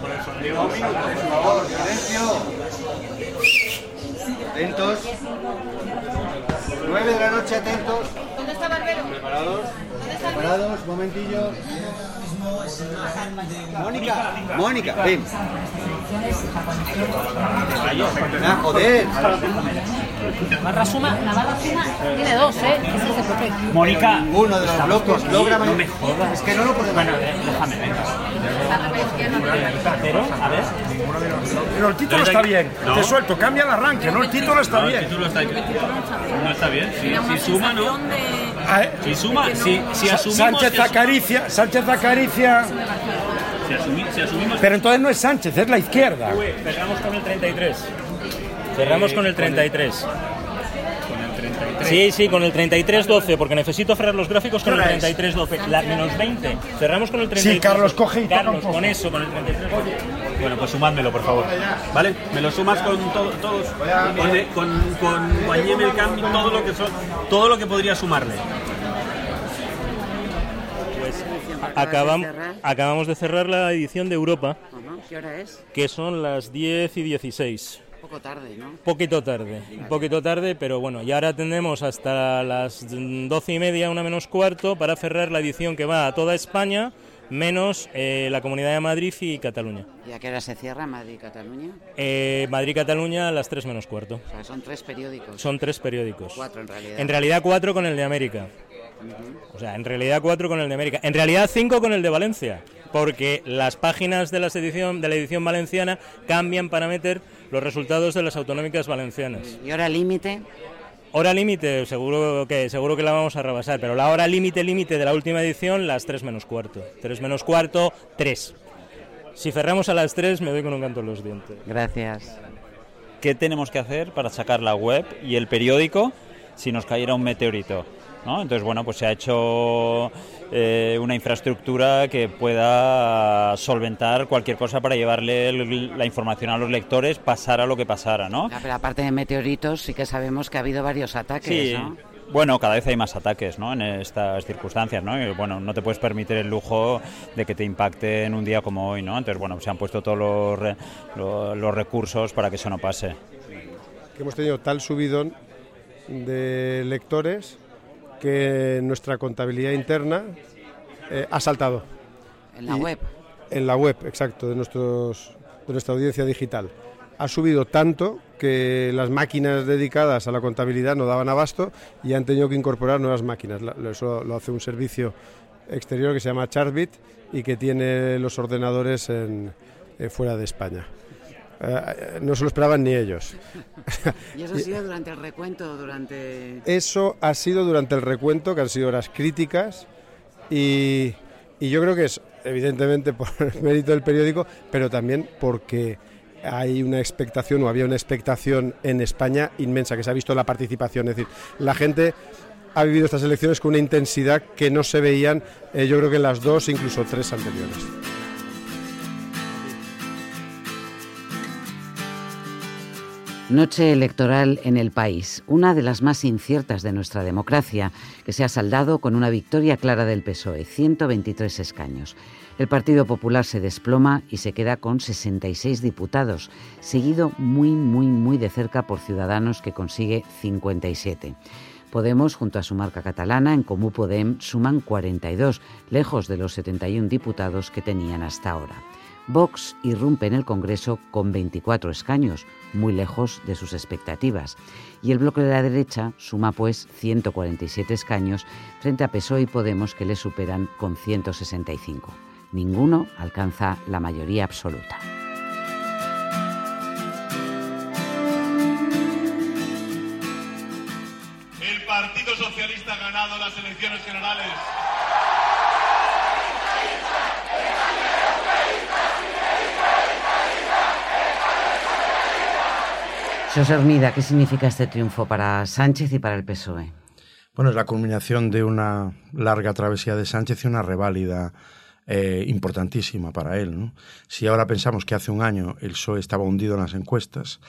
minutos por favor, silencio. Atentos. 9 de la noche, atentos. ¿Dónde está Barbero? ¿Preparados? ¿Dónde está ¿Preparados? Momentillo. Mónica, Mónica, ven. Ah, joder. Navarra Suma, Navarra Suma tiene dos, ¿eh? Es el. Mónica. Ninguno de los locos logra No me jodas. Es que no lo podemos. Bueno, déjame, venga. Pero, a ver. Pero el título está bien. No. Te suelto, cambia el arranque, ¿no? El título está No, el bien. título está No está bien. Si, si suma, ¿no? Ah, eh. Si suma, si, si asumimos. Sánchez acaricia, Sánchez acaricia. Si, asumimos. Pero entonces no es Sánchez, es la izquierda. Cerramos con el 33. Cerramos con el 33. Sí, sí, con el 33-12, porque necesito cerrar los gráficos con el ¿Qué hora es? 33-12. La menos 20. Cerramos con el 33. Sí, Carlos, coge y Carlos, con eso, con el 33. Bueno, pues sumádmelo, por favor. ¿Vale? Me lo sumas con to- todos. Con, con, con Guanyem, el cambio, todo lo que son, todo lo que podría sumarle. Acabam- acabamos de cerrar la edición de Europa, ¿Qué hora es? que son las 10 y 16. Un poco tarde, ¿no? Poquito tarde, un poquito tarde, pero bueno, y ahora tenemos hasta las 12 y media, una menos cuarto, para cerrar la edición que va a toda España, menos eh, la Comunidad de Madrid y Cataluña. ¿Y a qué hora se cierra Madrid y Cataluña? Eh, Madrid-Cataluña a las 3 menos cuarto. O sea, son tres periódicos. Son tres periódicos. Cuatro en realidad. En realidad cuatro con el de América. O sea, en realidad cuatro con el de América. En realidad cinco con el de Valencia. Porque las páginas de, las edición, de la edición valenciana cambian para meter los resultados de las autonómicas valencianas. ¿Y hora límite? Hora límite, seguro que seguro que la vamos a rebasar, pero la hora límite límite de la última edición, las 3 menos cuarto. 3 menos cuarto, 3. Si cerramos a las 3 me doy con un canto en los dientes. Gracias. ¿Qué tenemos que hacer para sacar la web y el periódico si nos cayera un meteorito? ¿No? Entonces, bueno, pues se ha hecho eh, una infraestructura que pueda solventar cualquier cosa para llevarle el- la información a los lectores, pasara lo que pasara, ¿no? Ah, pero aparte de meteoritos, sí que sabemos que ha habido varios ataques, Sí, ¿no? bueno, cada vez hay más ataques ¿no? en estas circunstancias, ¿no? Y, bueno, no te puedes permitir el lujo de que te impacte en un día como hoy, ¿no? Entonces, bueno, se han puesto todos los, re- lo- los recursos para que eso no pase. que hemos tenido tal subidón de lectores que nuestra contabilidad interna eh, ha saltado. En la Y- web. En la web, exacto, de, nuestros, de nuestra audiencia digital. Ha subido tanto que las máquinas dedicadas a la contabilidad no daban abasto y han tenido que incorporar nuevas máquinas. Eso lo hace un servicio exterior que se llama Chartbit y que tiene los ordenadores en, eh, fuera de España. Eh, no se lo esperaban ni ellos. ¿Y eso ha sido durante el recuento, durante...? Eso ha sido durante el recuento, que han sido horas críticas, y, y yo creo que es evidentemente por el mérito del periódico, pero también porque hay una expectación o había una expectación en España inmensa, que se ha visto la participación. Es decir, la gente ha vivido estas elecciones con una intensidad que no se veían, eh, yo creo que en las dos, incluso tres anteriores. Noche electoral en el país, una de las más inciertas de nuestra democracia, que se ha saldado con una victoria clara del PSOE, 123 escaños. El Partido Popular se desploma y se queda con 66 diputados, seguido muy, muy, muy de cerca por Ciudadanos, que consigue 57. Podemos, junto a su marca catalana, en Comú Podem, suman 42, lejos de los 71 diputados que tenían hasta ahora. Vox irrumpe en el Congreso con 24 escaños, muy lejos de sus expectativas. Y el bloque de la derecha suma pues 147 escaños frente a PSOE y Podemos que le superan con 165. Ninguno alcanza la mayoría absoluta. El Partido Socialista ha ganado las elecciones generales. José Hermida, ¿qué significa este triunfo para Sánchez y para el PSOE? Bueno, es la culminación de una larga travesía de Sánchez y una reválida eh, importantísima para él. Si ahora pensamos que hace un año el PSOE estaba hundido en las encuestas,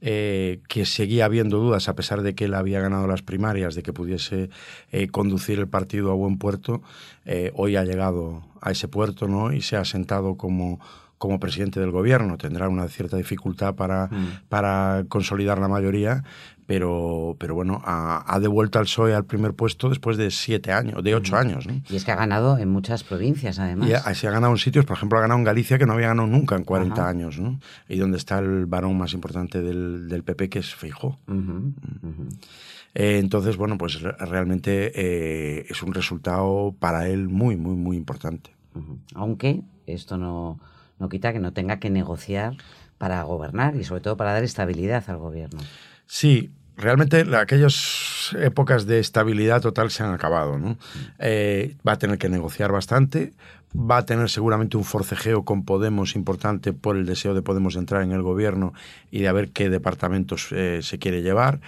eh, que seguía habiendo dudas a pesar de que él había ganado las primarias, de que pudiese eh, conducir el partido a buen puerto, hoy ha llegado a ese puerto ¿no? y se ha sentado como, como presidente del gobierno. Tendrá una cierta dificultad para, para consolidar la mayoría, pero, pero bueno, ha, ha devuelto al PSOE al primer puesto después de siete años, de ocho años. ¿no? Y es que ha ganado en muchas provincias, además. Y ha- se ha ganado en sitios, por ejemplo, ha ganado en Galicia que no había ganado nunca en 40 Ajá. años, ¿no? Y donde está el varón más importante del, del PP, que es Feijó. Eh, entonces, bueno, pues re- realmente eh, es un resultado para él muy, muy, muy importante. Aunque esto no, no quita que no tenga que negociar para gobernar y sobre todo para dar estabilidad al gobierno. Sí, realmente la- aquellas épocas de estabilidad total se han acabado. ¿no? Eh, va a tener que negociar bastante, va a tener seguramente un forcejeo con Podemos importante por el deseo de Podemos entrar en el gobierno y de ver qué departamentos eh, se quiere llevar.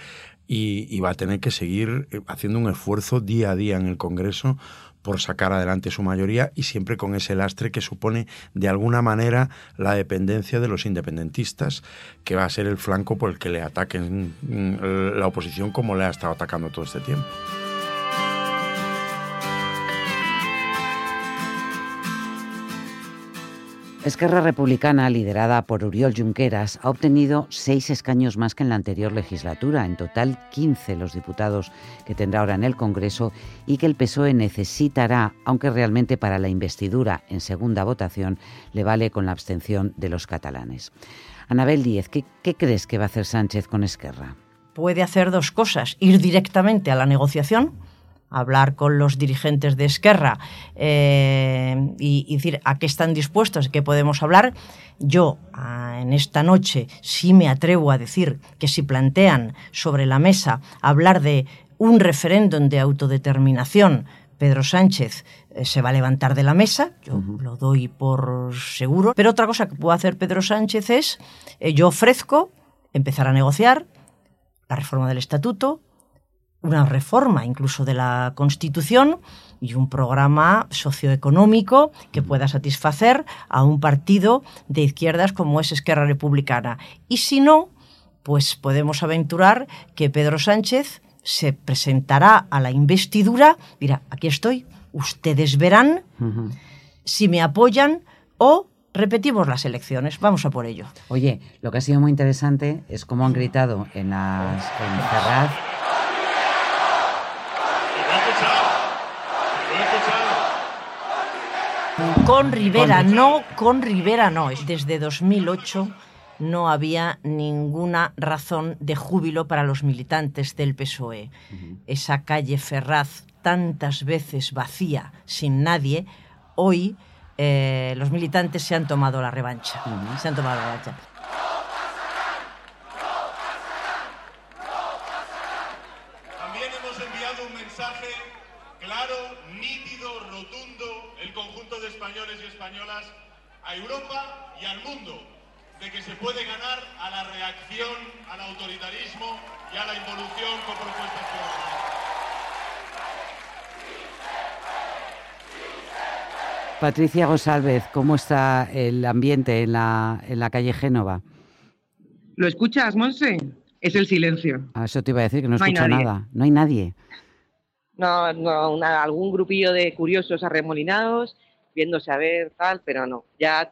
Y, y va a tener que seguir eh, haciendo un esfuerzo día a día en el Congreso por sacar adelante su mayoría y siempre con ese lastre que supone de alguna manera la dependencia de los independentistas, que va a ser el flanco por el que le ataquen mm, la oposición como le ha estado atacando todo este tiempo. Esquerra Republicana, liderada por Oriol Junqueras, ha obtenido seis escaños más que en la anterior legislatura, en total 15 los diputados que tendrá ahora en el Congreso y que el PSOE necesitará, aunque realmente para la investidura en segunda votación le vale con la abstención de los catalanes. Anabel Díez, ¿qué, qué crees que va a hacer Sánchez con Esquerra? puede hacer dos cosas, ir directamente a la negociación, hablar con los dirigentes de Esquerra eh, y, y decir a qué están dispuestos, qué podemos hablar. Yo ah, en esta noche sí me atrevo a decir que si plantean sobre la mesa hablar de un referéndum de autodeterminación, Pedro Sánchez eh, se va a levantar de la mesa, yo lo doy por seguro. Pero otra cosa que puede hacer Pedro Sánchez es, eh, yo ofrezco empezar a negociar la reforma del estatuto, una reforma incluso de la Constitución y un programa socioeconómico que pueda satisfacer a un partido de izquierdas como es Esquerra Republicana. Y si no, pues podemos aventurar que Pedro Sánchez se presentará a la investidura, mira, aquí estoy, ustedes verán si me apoyan o repetimos las elecciones. Vamos a por ello. Oye, lo que ha sido muy interesante es cómo han gritado en, las, en Ferraz Con Rivera no, con Rivera no. Desde 2008 no había ninguna razón de júbilo para los militantes del PSOE. Esa calle Ferraz tantas veces vacía, sin nadie, hoy eh, los militantes se han tomado la revancha. Se han tomado la revancha. También hemos enviado un mensaje claro, nítido, rotundo, el conjunto de españoles y españolas, a Europa y al mundo, de que se puede ganar a la reacción, al autoritarismo y a la involución con propuestas ciudadanas. Patricia González, ¿cómo está el ambiente en la, en la calle Génova? ¿Lo escuchas, Monse? Es el silencio. Ah, eso te iba a decir, que no, No escucho nada. No hay nadie. No, no una- algún grupillo de curiosos arremolinados, viéndose a ver, tal, pero no. Ya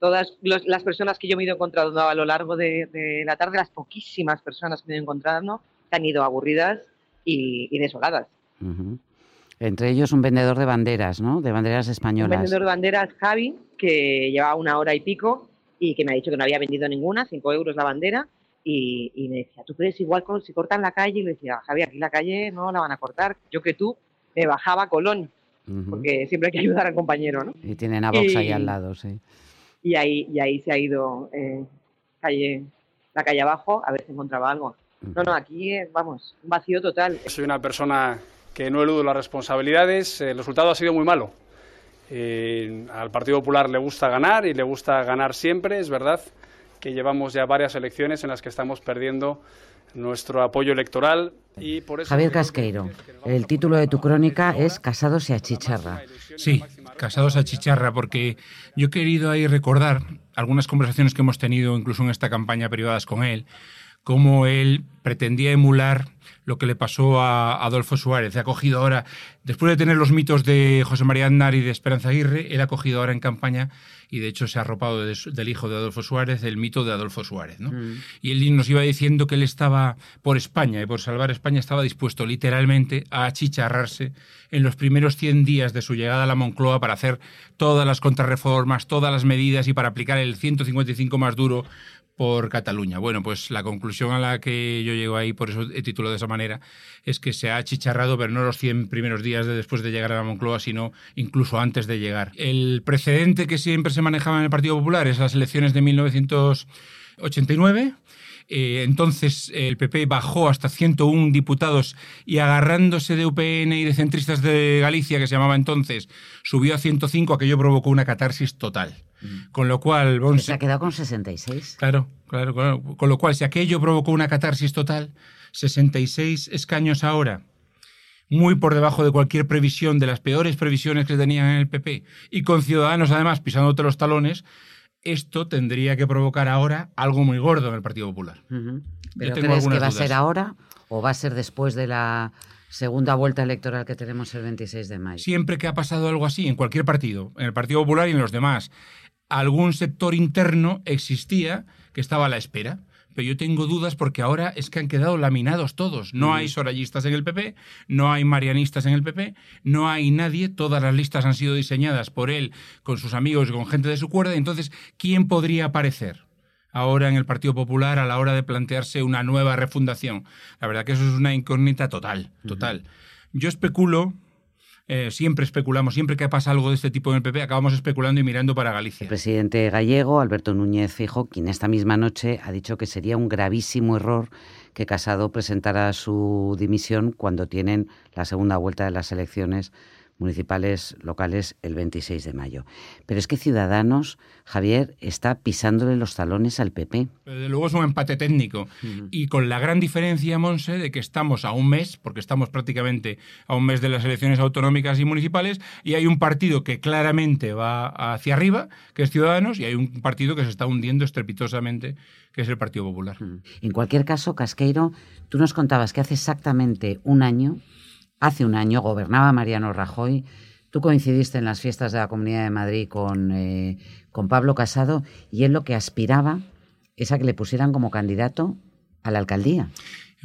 todas los- las personas que yo me he ido encontrando a lo largo de, de la tarde, las poquísimas personas que me he ido encontrando, se han ido aburridas y, y desoladas. Ujú. Entre ellos un vendedor de banderas, ¿no? De banderas Un españolas. vendedor de banderas, Javi, que llevaba una hora y pico y que me ha dicho que no había vendido ninguna, 5 euros la bandera, y, y me decía, ¿tú crees igual con, si cortan la calle? Y le decía, Javi, aquí la calle no la van a cortar. Yo que tú, me bajaba a Colón, Ujú. porque siempre hay que ayudar al compañero, ¿no? Y tienen a Vox ahí Y- al lado, sí. Y ahí, y ahí se ha ido eh, calle, la calle abajo a ver si encontraba algo. No, no, aquí, eh, vamos, un vacío total. Soy una persona que no eludo las responsabilidades. El resultado ha sido muy malo. Eh, al Partido Popular le gusta ganar y le gusta ganar siempre. Es verdad que llevamos ya varias elecciones en las que estamos perdiendo nuestro apoyo electoral y por eso Javier Casqueiro, el título de tu crónica es Casados y achicharra. Sí, casados a chicharra, porque yo he querido ahí recordar algunas conversaciones que hemos tenido, incluso en esta campaña privadas con él, cómo él pretendía emular lo que le pasó a Adolfo Suárez. Ha cogido ahora, después de tener los mitos de José María Aznar y de Esperanza Aguirre, él ha cogido ahora en campaña y de hecho se ha arropado de del hijo de Adolfo Suárez el mito de Adolfo Suárez. ¿no? Y él nos iba diciendo que él estaba por España y por salvar España estaba dispuesto literalmente a achicharrarse en los primeros 100 días de su llegada a la Moncloa para hacer todas las contrarreformas, todas las medidas y para aplicar el 155 más duro por Cataluña. Bueno, pues la conclusión a la que yo llego ahí, por eso he titulado de esa manera, es que se ha achicharrado, pero no los 100 primeros días de después de llegar a la Moncloa, sino incluso antes de llegar. El precedente que siempre se manejaba en el Partido Popular es las elecciones de 1989. Eh, entonces el PP bajó hasta 101 diputados y agarrándose de UPN y de centristas de Galicia, que se llamaba entonces, subió a 105, aquello provocó una catarsis total. Con lo cual, Bonse- se ha quedado con 66. Claro, claro, claro. Con lo cual, si aquello provocó una catarsis total, 66 escaños ahora, muy por debajo de cualquier previsión, de las peores previsiones que tenían en el PP, y con Ciudadanos además pisándote los talones, esto tendría que provocar ahora algo muy gordo en el Partido Popular. ¿Pero crees que va a ser ahora o va a ser después de la segunda vuelta electoral que tenemos el 26 de mayo? Siempre que ha pasado algo así, en cualquier partido, en el Partido Popular y en los demás, algún sector interno existía que estaba a la espera. Pero yo tengo dudas porque ahora es que han quedado laminados todos. No hay sorayistas en el PP, no hay marianistas en el PP, no hay nadie. Todas las listas han sido diseñadas por él, con sus amigos y con gente de su cuerda. Entonces, ¿quién podría aparecer? ahora en el Partido Popular a la hora de plantearse una nueva refundación. La verdad que eso es una incógnita total, total. Yo especulo, eh, siempre especulamos, siempre que pasa algo de este tipo en el PP, acabamos especulando y mirando para Galicia. El presidente gallego, Alberto Núñez Fijo, quien esta misma noche ha dicho que sería un gravísimo error que Casado presentara su dimisión cuando tienen la segunda vuelta de las elecciones municipales locales el 26 de mayo. Pero es que Ciudadanos, Javier, está pisándole los talones al PP. Desde luego es un empate técnico. Y con la gran diferencia, Monse, de que estamos a un mes, porque estamos prácticamente a un mes de las elecciones autonómicas y municipales, y hay un partido que claramente va hacia arriba, que es Ciudadanos, y hay un partido que se está hundiendo estrepitosamente, que es el Partido Popular. En cualquier caso, Casqueiro, tú nos contabas que hace exactamente un año, hace un año, gobernaba Mariano Rajoy. Tú coincidiste en las fiestas de la Comunidad de Madrid con, eh, con Pablo Casado y él lo que aspiraba es a que le pusieran como candidato a la alcaldía.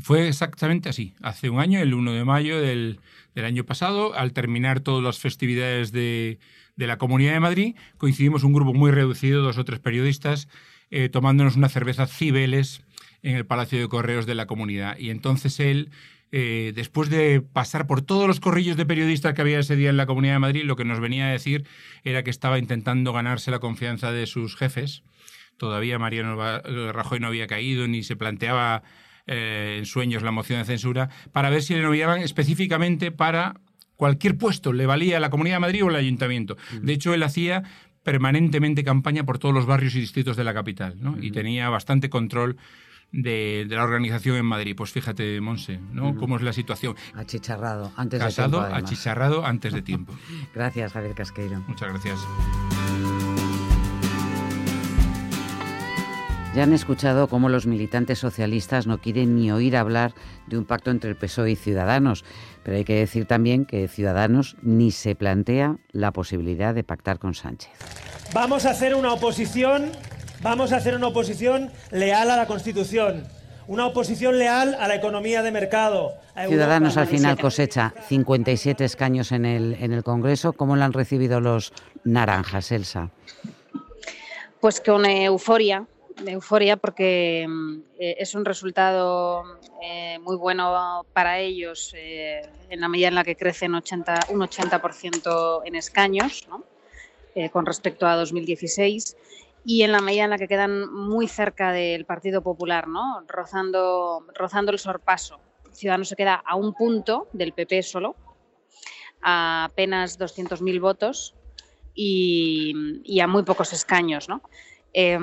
Fue exactamente así. Hace un año, el 1 de mayo del, del año pasado, al terminar todas las festividades de, de la Comunidad de Madrid, coincidimos un grupo muy reducido, dos o tres periodistas, eh, tomándonos una cerveza Cibeles en el Palacio de Correos de la Comunidad. Y entonces él, eh, después de pasar por todos los corrillos de periodistas que había ese día en la Comunidad de Madrid, lo que nos venía a decir era que estaba intentando ganarse la confianza de sus jefes. Todavía Mariano Rajoy no había caído ni se planteaba eh, en sueños la moción de censura, para ver si le nominaban específicamente para cualquier puesto, le valía la Comunidad de Madrid o el Ayuntamiento. De hecho, él hacía permanentemente campaña por todos los barrios y distritos de la capital, ¿no? Y tenía bastante control de, de la organización en Madrid. Pues fíjate, Monse, ¿no? Cómo es la situación. Achicharrado, antes de Casado, tiempo, además. achicharrado antes de tiempo. Gracias, Javier Casqueiro. Muchas gracias. Ya han escuchado cómo los militantes socialistas no quieren ni oír hablar de un pacto entre el PSOE y Ciudadanos, pero hay que decir también que Ciudadanos ni se plantea la posibilidad de pactar con Sánchez. Vamos a hacer una oposición, vamos a hacer una oposición leal a la Constitución, una oposición leal a la economía de mercado. a Ciudadanos al final cosecha 57 escaños en el, en el Congreso. ¿Cómo lo han recibido los naranjas, Elsa? Pues con euforia, euforia porque mm, eh, es un resultado eh, muy bueno para ellos eh, en la medida en la que crecen 80, un 80% en escaños ¿no? Eh, con respecto a 2016 y en la medida en la que quedan muy cerca del Partido Popular, ¿no? rozando, rozando el sorpaso. Ciudadanos se queda a un punto del PP solo, a apenas 200.000 votos y, y a muy pocos escaños. ¿no? Eh,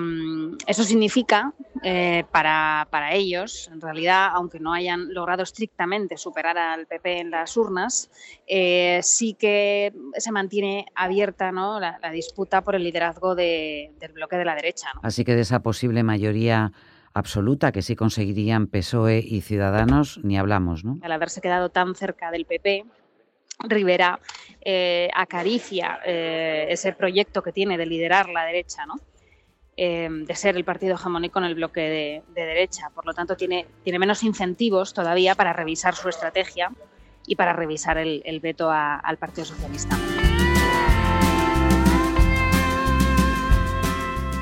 eso significa eh, para, para ellos, en realidad, aunque no hayan logrado estrictamente superar al PP en las urnas, eh, sí que se mantiene abierta ¿no? la, la disputa por el liderazgo de- del bloque de la derecha. ¿no? Así que de esa posible mayoría absoluta que sí conseguirían PSOE y Ciudadanos, ni hablamos, ¿no? Al haberse quedado tan cerca del PP, Rivera eh, acaricia eh, ese proyecto que tiene de liderar la derecha, ¿no? Eh, de ser el partido hegemónico en el bloque de, de, derecha. Por lo tanto, tiene, tiene menos incentivos todavía para revisar su estrategia y para revisar el, el veto a, al Partido Socialista.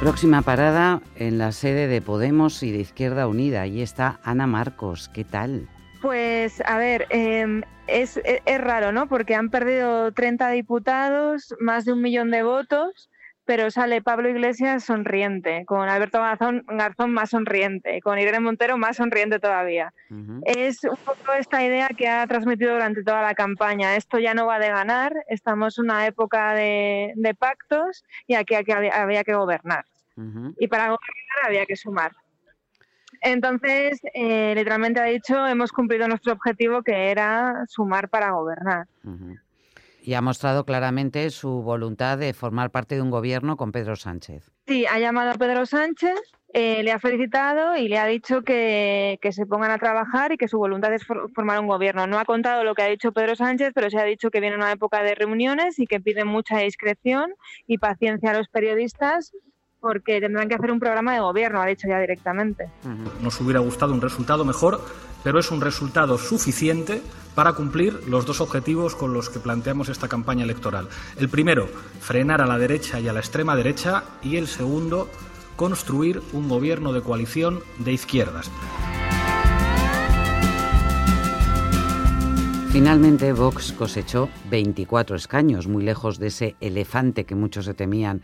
Próxima parada en la sede de Podemos y de Izquierda Unida. Allí está Ana Marcos. ¿Qué tal? Pues a ver, eh, es, es, es, raro, ¿no? Porque han perdido 30 diputados, más de un millón de votos, pero sale Pablo Iglesias sonriente, con Alberto Garzón, Garzón más sonriente, con Irene Montero más sonriente todavía. Uh -huh. Es un poco esta idea que ha transmitido durante toda la campaña. Esto ya no va de ganar, estamos en una época de, de pactos y aquí, aquí había, había, que gobernar. Uh -huh. Y para gobernar había que sumar. Entonces, eh, literalmente ha dicho, hemos cumplido nuestro objetivo que era sumar para gobernar. Uh -huh. Y ha mostrado claramente su voluntad de formar parte de un gobierno con Pedro Sánchez. Sí, ha llamado a Pedro Sánchez, eh, le ha felicitado y le ha dicho que, que, se pongan a trabajar y que su voluntad es for formar un gobierno. No ha contado lo que ha dicho Pedro Sánchez, pero se ha dicho que viene una época de reuniones y que pide mucha discreción y paciencia a los periodistas porque tendrán que hacer un programa de gobierno, ha dicho ya directamente. Nos hubiera gustado un resultado mejor, pero es un resultado suficiente para cumplir los dos objetivos con los que planteamos esta campaña electoral. El primero, frenar a la derecha y a la extrema derecha, y el segundo, construir un gobierno de coalición de izquierdas. Finalmente, Vox cosechó 24 escaños, muy lejos de ese elefante que muchos se temían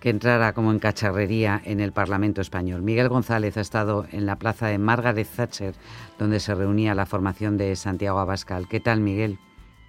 que entrara como en cacharrería en el Parlamento español. Miguel González ha estado en la plaza de Margaret Thatcher, donde se reunía la formación de Santiago Abascal. ¿Qué tal, Miguel?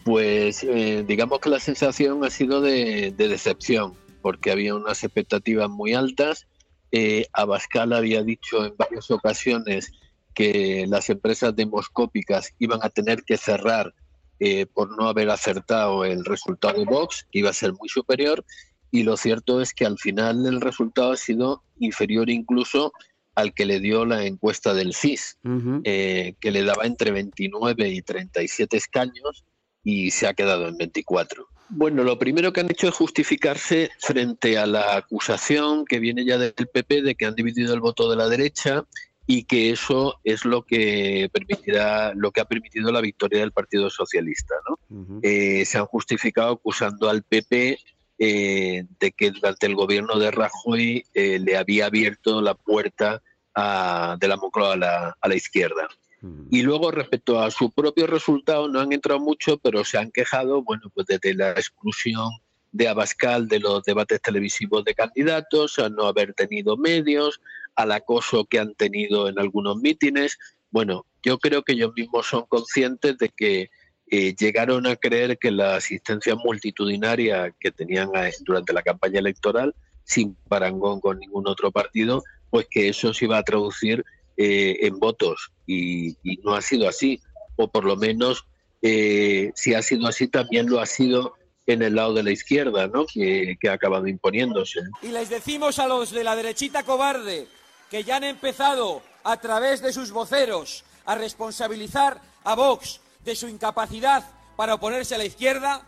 Pues eh, digamos que la sensación ha sido de, de, decepción, porque había unas expectativas muy altas. Eh, Abascal había dicho en varias ocasiones que las empresas demoscópicas iban a tener que cerrar eh, por no haber acertado el resultado de Vox, que iba a ser muy superior, y lo cierto es que al final el resultado ha sido inferior incluso al que le dio la encuesta del CIS, uh -huh. eh, que le daba entre 29 y 37 escaños y se ha quedado en 24. Bueno, lo primero que han hecho es justificarse frente a la acusación que viene ya del PP de que han dividido el voto de la derecha y que eso es lo que permitirá, lo que ha permitido la victoria del Partido Socialista. ¿no? Uh -huh. eh, se han justificado acusando al PP eh, de que durante el gobierno de Rajoy eh, le había abierto la puerta a, de la Moncloa a la, a la izquierda. Mm. Y luego, respecto a su propio resultado, no han entrado mucho, pero se han quejado, bueno, pues desde la exclusión de Abascal de los debates televisivos de candidatos, a no haber tenido medios, al acoso que han tenido en algunos mítines. Bueno, yo creo que ellos mismos son conscientes de que eh, llegaron a creer que la asistencia multitudinaria que tenían durante la campaña electoral, sin parangón con ningún otro partido, pues que eso se iba a traducir eh, en votos y, no ha sido así, o por lo menos eh, si ha sido así también lo ha sido en el lado de la izquierda, ¿no? que ha acabado imponiéndose. Y les decimos a los de la derechita cobarde que ya han empezado a través de sus voceros a responsabilizar a Vox de su incapacidad para oponerse a la izquierda,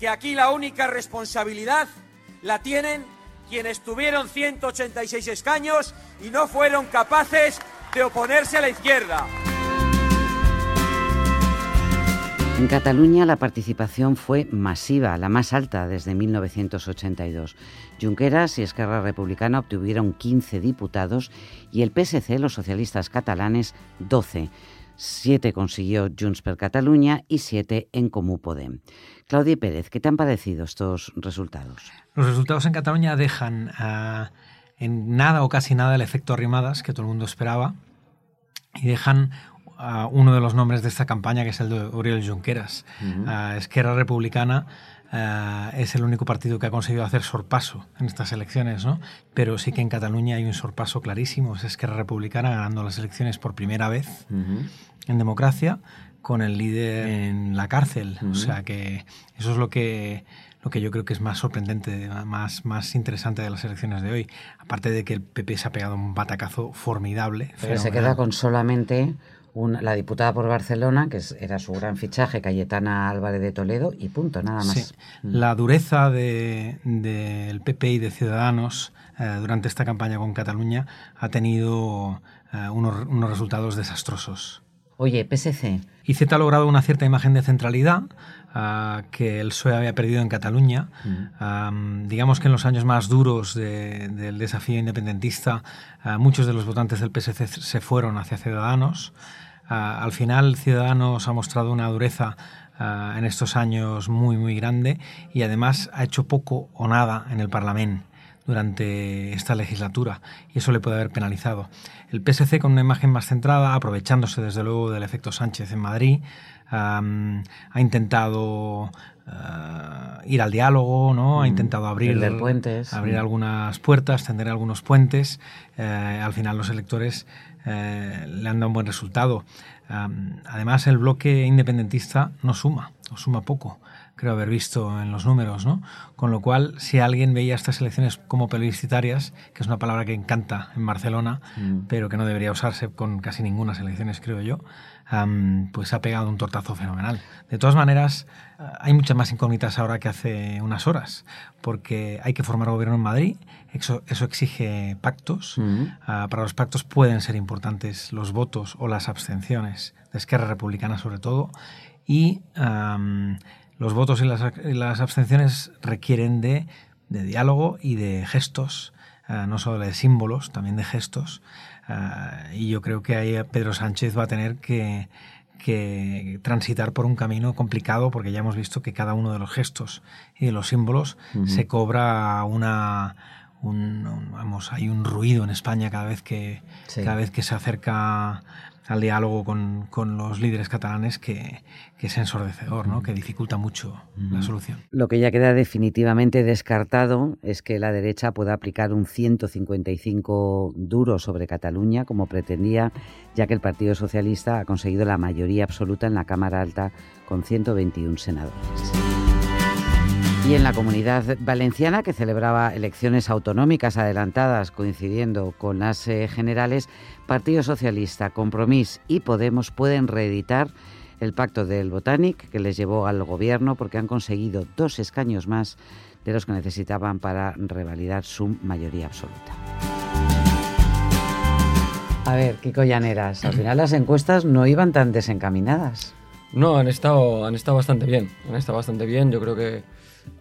que aquí la única responsabilidad la tienen quienes tuvieron 186 escaños y no fueron capaces de oponerse a la izquierda. En Cataluña la participación fue masiva, la más alta desde 1982. Junqueras y Esquerra Republicana obtuvieron 15 diputados y el PSC, los socialistas catalanes, 12. Siete consiguió Junts per Catalunya y siete en Comú Podem. Claudia Pérez, ¿qué te han parecido estos resultados? Los resultados en Cataluña dejan uh, en nada o casi nada el efecto Arrimadas que todo el mundo esperaba y dejan uh, uno de los nombres de esta campaña que es el de Oriol Junqueras. Uh -huh. uh, Esquerra Republicana Uh, es el único partido que ha conseguido hacer sorpaso en estas elecciones, ¿no? Pero sí que en Cataluña hay un sorpaso clarísimo, es Esquerra Republicana ganando las elecciones por primera vez uh -huh. en democracia con el líder en la cárcel. Uh -huh. O sea que eso es lo que lo que yo creo que es más sorprendente, más, más interesante de las elecciones de hoy. Aparte de que el PP se ha pegado un batacazo formidable. Pero se queda con solamente la diputada por Barcelona, que era su gran fichaje, Cayetana Álvarez de Toledo, y punto, nada más. Mm. La dureza del de, PP y de Ciudadanos eh, durante esta campaña con Cataluña ha tenido eh, unos, unos resultados desastrosos. Oye, PSC. IZ ha logrado una cierta imagen de centralidad uh, que el PSOE había perdido en Cataluña. Mm. Um, digamos que en los años más duros de, del desafío independentista, uh, muchos de los votantes del PSC se fueron hacia Ciudadanos. Uh, al final, Ciudadanos ha mostrado una dureza en estos años muy, muy grande y además ha hecho poco o nada en el Parlamento durante esta legislatura y eso le puede haber penalizado. El PSC con una imagen más centrada, aprovechándose desde luego del efecto Sánchez en Madrid, um, ha intentado uh, ir al diálogo, ¿no? ha intentado abrir, puentes. abrir algunas puertas, tender algunos puentes. Uh, al final los electores uh, le han dado un buen resultado. Um, además el bloque independentista no suma, o suma poco creo haber visto en los números, ¿no? Con lo cual, si alguien veía estas elecciones como plebiscitarias, que es una palabra que encanta en Barcelona, mm. pero que no debería usarse con casi ninguna elecciones, creo yo, pues ha pegado un tortazo fenomenal. De todas maneras, eh, hay muchas más incógnitas ahora que hace unas horas, porque hay que formar gobierno en Madrid, eso, eso exige pactos. Mm. Ah, para los pactos pueden ser importantes los votos o las abstenciones de Esquerra Republicana sobre todo, y los votos y las, abstenciones requieren de, diálogo y de gestos, eh, no solo de símbolos, también de gestos. Eh, y yo creo que ahí Pedro Sánchez va a tener que, transitar por un camino complicado porque ya hemos visto que cada uno de los gestos y de los símbolos se cobra una vamos hay un ruido en España cada vez que cada vez que se acerca al diálogo con, con los líderes catalanes que, que, es ensordecedor, ¿no? que dificulta mucho la solución. Lo que ya queda definitivamente descartado es que la derecha pueda aplicar un 155 duro sobre Cataluña, como pretendía, ya que el Partido Socialista ha conseguido la mayoría absoluta en la Cámara Alta con 121 senadores. Y en la comunidad valenciana, que celebraba elecciones autonómicas adelantadas coincidiendo con las eh, generales, Partido Socialista, Compromís y Podemos pueden reeditar el pacto del Botanic que les llevó al gobierno porque han conseguido dos escaños más de los que necesitaban para revalidar su mayoría absoluta. A ver, Kiko Llaneras, al final las encuestas no iban tan desencaminadas. No, han estado, han estado bastante bien. Han estado bastante bien. Yo creo que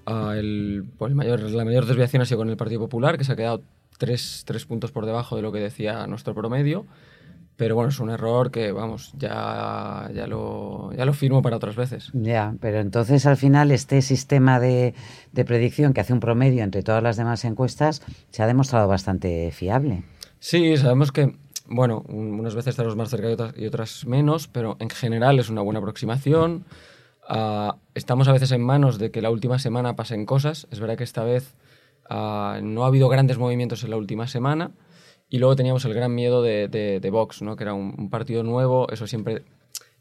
uh, el, pues el mayor, la mayor desviación ha sido con el Partido Popular, que se ha quedado tres, tres puntos por debajo de lo que decía nuestro promedio. Pero bueno, es un error que, vamos, ya, ya, lo, ya lo firmo para otras veces. Ya, pero entonces al final este sistema de, de predicción que hace un promedio entre todas las demás encuestas se ha demostrado bastante fiable. Sí, sabemos que, bueno, unas veces estamos más cerca y otras, y otras menos, pero en general es una buena aproximación. Uh, estamos a veces en manos de que la última semana pasen cosas. Es verdad que esta vez uh, no ha habido grandes movimientos en la última semana. Y luego teníamos el gran miedo de, de, de Vox, ¿no? que era un, partido nuevo. Eso siempre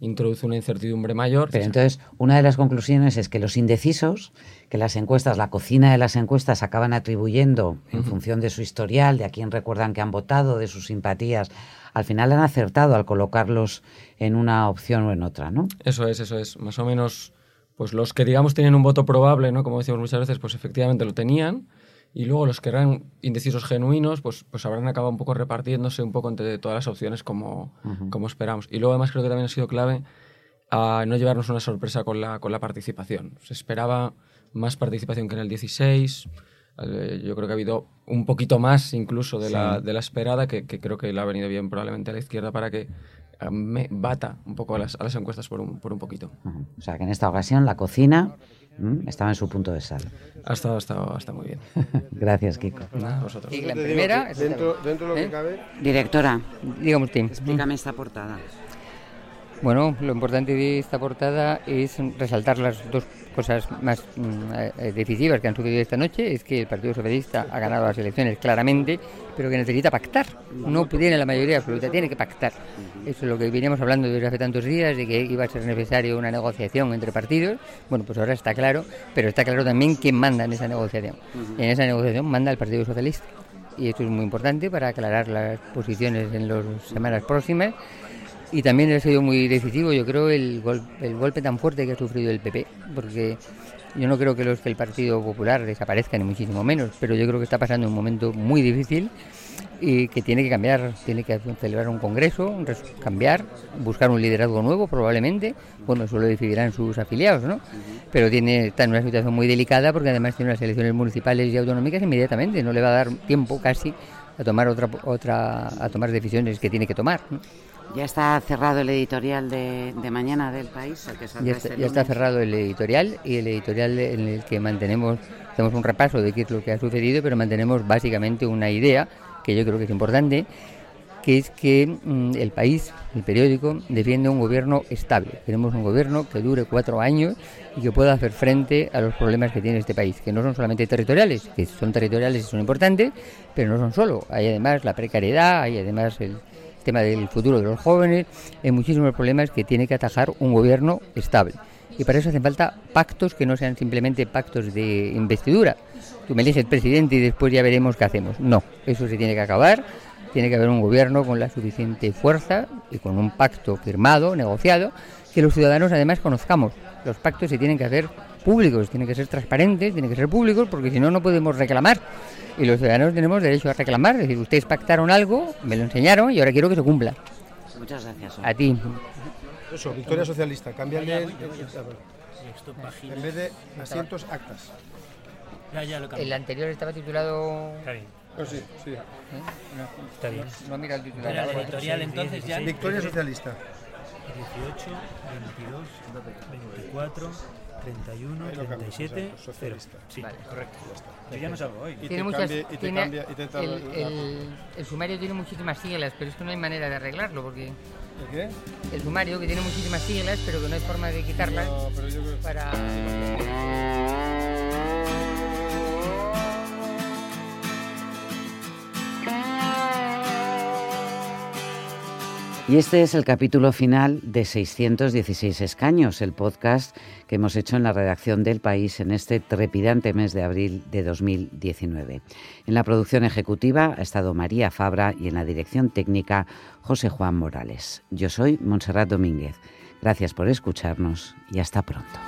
introduce una incertidumbre mayor. Pero entonces, una de las conclusiones es que los indecisos, que las encuestas, la cocina de las encuestas acaban atribuyendo en uh -huh. función de su historial, de a quién recuerdan que han votado, de sus simpatías, al final han acertado al colocarlos en una opción o en otra, ¿no? Eso es, eso es. Más o menos, pues los que digamos tienen un voto probable, ¿no? Como decimos muchas veces, pues efectivamente lo tenían. Y luego los que eran indecisos genuinos, pues, pues habrán acabado un poco repartiéndose un poco entre todas las opciones como, uh -huh. como esperamos. Y luego además creo que también ha sido clave a no llevarnos una sorpresa con la, con la participación. Se esperaba más participación que en el 16. Eh, yo creo que ha habido un poquito más incluso de, sí. la, de la esperada, que, que, creo que le ha venido bien probablemente a la izquierda para que eh, me bata un poco a las, a las encuestas por un, por un poquito. Uh -huh. O sea que en esta ocasión la cocina ¿Mm? Estaba en su punto de sal. Ha estado, ha estado, ha estado muy bien. Gracias, Kiko. Nada, vosotros. Y la primera... Dentro, dentro de lo ¿Eh? que cabe... Directora, dígame usted. Explícame esta portada. Bueno, lo importante de esta portada es resaltar las dos cosas más mm, eh, decisivas que han sucedido esta noche. Es que el Partido Socialista ha ganado las elecciones claramente, pero que necesita pactar. No tiene la mayoría absoluta, tiene que pactar. Eso es lo que veníamos hablando desde hace tantos días, de que iba a ser necesario una negociación entre partidos. Bueno, pues ahora está claro, pero está claro también quién manda en esa negociación. En esa negociación manda el Partido Socialista. Y esto es muy importante para aclarar las posiciones en las semanas próximas y también ha sido muy decisivo, yo creo, el, el golpe tan fuerte que ha sufrido el PP, porque yo no creo que, los, que el Partido Popular desaparezca, ni muchísimo menos, pero yo creo que está pasando un momento muy difícil y que tiene que cambiar, tiene que celebrar un congreso, cambiar, buscar un liderazgo nuevo probablemente, bueno, eso lo decidirán sus afiliados, ¿no? Pero tiene, está en una situación muy delicada porque además tiene unas elecciones municipales y autonómicas inmediatamente, no le va a dar tiempo casi a tomar otra, otra a tomar decisiones que tiene que tomar. ¿no? Ya está cerrado el editorial de, mañana del país. ya, está, ya está, cerrado el editorial y el editorial en el que mantenemos, hacemos un repaso de qué es lo que ha sucedido, pero mantenemos básicamente una idea que yo creo que es importante, que es que mm, el país, el periódico, defiende un gobierno estable. Queremos un gobierno que dure cuatro años y que pueda hacer frente a los problemas que tiene este país, que no son solamente territoriales, que son territoriales y son importantes, pero no son solo. Hay además la precariedad, hay además el tema del futuro de los jóvenes, hay muchísimos problemas que tiene que atajar un gobierno estable. Y para eso hacen falta pactos que no sean simplemente pactos de investidura. Tú me eliges presidente y después ya veremos qué hacemos. No, eso se tiene que acabar. Tiene que haber un gobierno con la suficiente fuerza y con un pacto firmado, negociado, que los ciudadanos además conozcamos. Los pactos se tienen que hacer públicos, tienen que ser transparentes, tienen que ser públicos, porque si no, no podemos reclamar. Y los ciudadanos tenemos derecho a reclamar. Es decir, ustedes pactaron algo, me lo enseñaron y ahora quiero que se cumpla. Muchas gracias. A ti. Eso, Victoria Socialista. Cámbiale el, en vez de asientos, actas. Ya, ya lo El anterior estaba titulado... Está bien. Oh, sí, sí. ¿Eh? No, Está bien. No, mira el titular. el editorial entonces ya... Victoria Socialista. 18, 22, 24... 31, 37, 0. Sí, vale. correcto. Ya está. Yo ya no salgo hoy. Y tiene muchas, cambia, y tiene, cambia, y te el, el, el, sumario tiene muchísimas siglas, pero es que no hay manera de arreglarlo porque... ¿El qué? El sumario que tiene muchísimas siglas, pero que no hay forma de quitarlas no, pero yo creo... para... Y este es el capítulo final de 616 escaños, el podcast que hemos hecho en la redacción del país en este trepidante mes de abril de 2019. En la producción ejecutiva ha estado María Fabra y en la dirección técnica José Juan Morales. Yo soy Montserrat Domínguez. Gracias por escucharnos y hasta pronto.